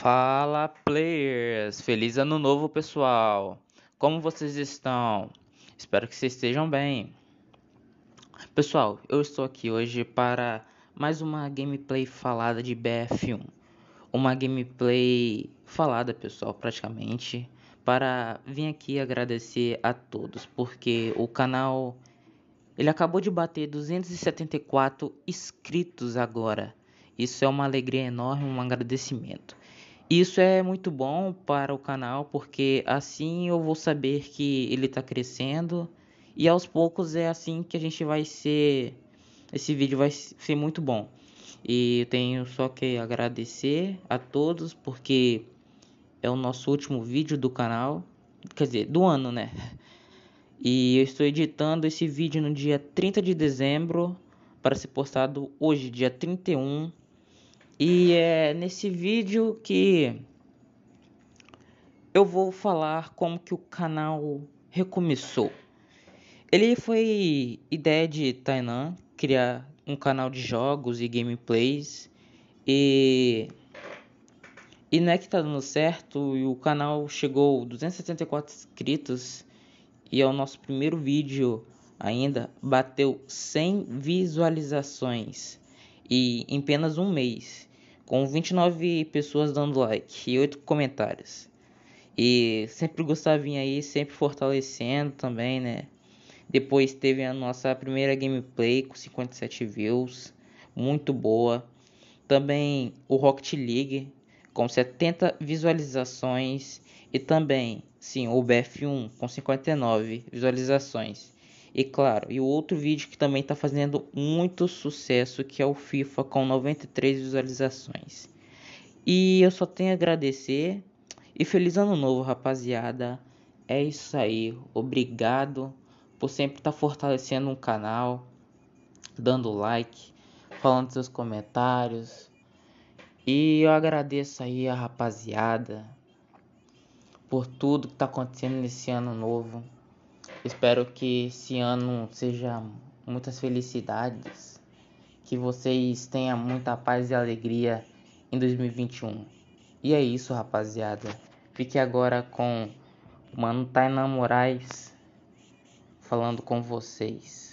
Fala players! Feliz ano novo pessoal! Como vocês estão? Espero que vocês estejam bem. Pessoal, eu estou aqui hoje para mais uma gameplay falada de BF1. Uma gameplay falada, pessoal, praticamente, para vir aqui agradecer a todos, porque o canal ele acabou de bater 274 inscritos agora. Isso é uma alegria enorme, um agradecimento. Isso é muito bom para o canal porque assim eu vou saber que ele está crescendo e aos poucos é assim que a gente vai ser. Esse vídeo vai ser muito bom. E eu tenho só que agradecer a todos porque é o nosso último vídeo do canal, quer dizer, do ano, né? E eu estou editando esse vídeo no dia 30 de dezembro para ser postado hoje, dia 31 e é nesse vídeo que eu vou falar como que o canal recomeçou. Ele foi ideia de Tainan criar um canal de jogos e gameplays e e não é que tá dando certo e o canal chegou 274 inscritos e é o nosso primeiro vídeo ainda bateu 100 visualizações e em apenas um mês com 29 pessoas dando like e 8 comentários. E sempre o Gustavinho aí, sempre fortalecendo também, né? Depois teve a nossa primeira gameplay com 57 views, muito boa. Também o Rocket League com 70 visualizações e também, sim, o BF1 com 59 visualizações. E claro, e o outro vídeo que também está fazendo muito sucesso, que é o FIFA com 93 visualizações. E eu só tenho a agradecer e feliz ano novo, rapaziada. É isso aí. Obrigado por sempre estar tá fortalecendo o um canal, dando like, falando seus comentários. E eu agradeço aí a rapaziada por tudo que está acontecendo nesse ano novo. Espero que esse ano seja muitas felicidades, que vocês tenham muita paz e alegria em 2021. E é isso, rapaziada. Fique agora com o Mano Moraes falando com vocês.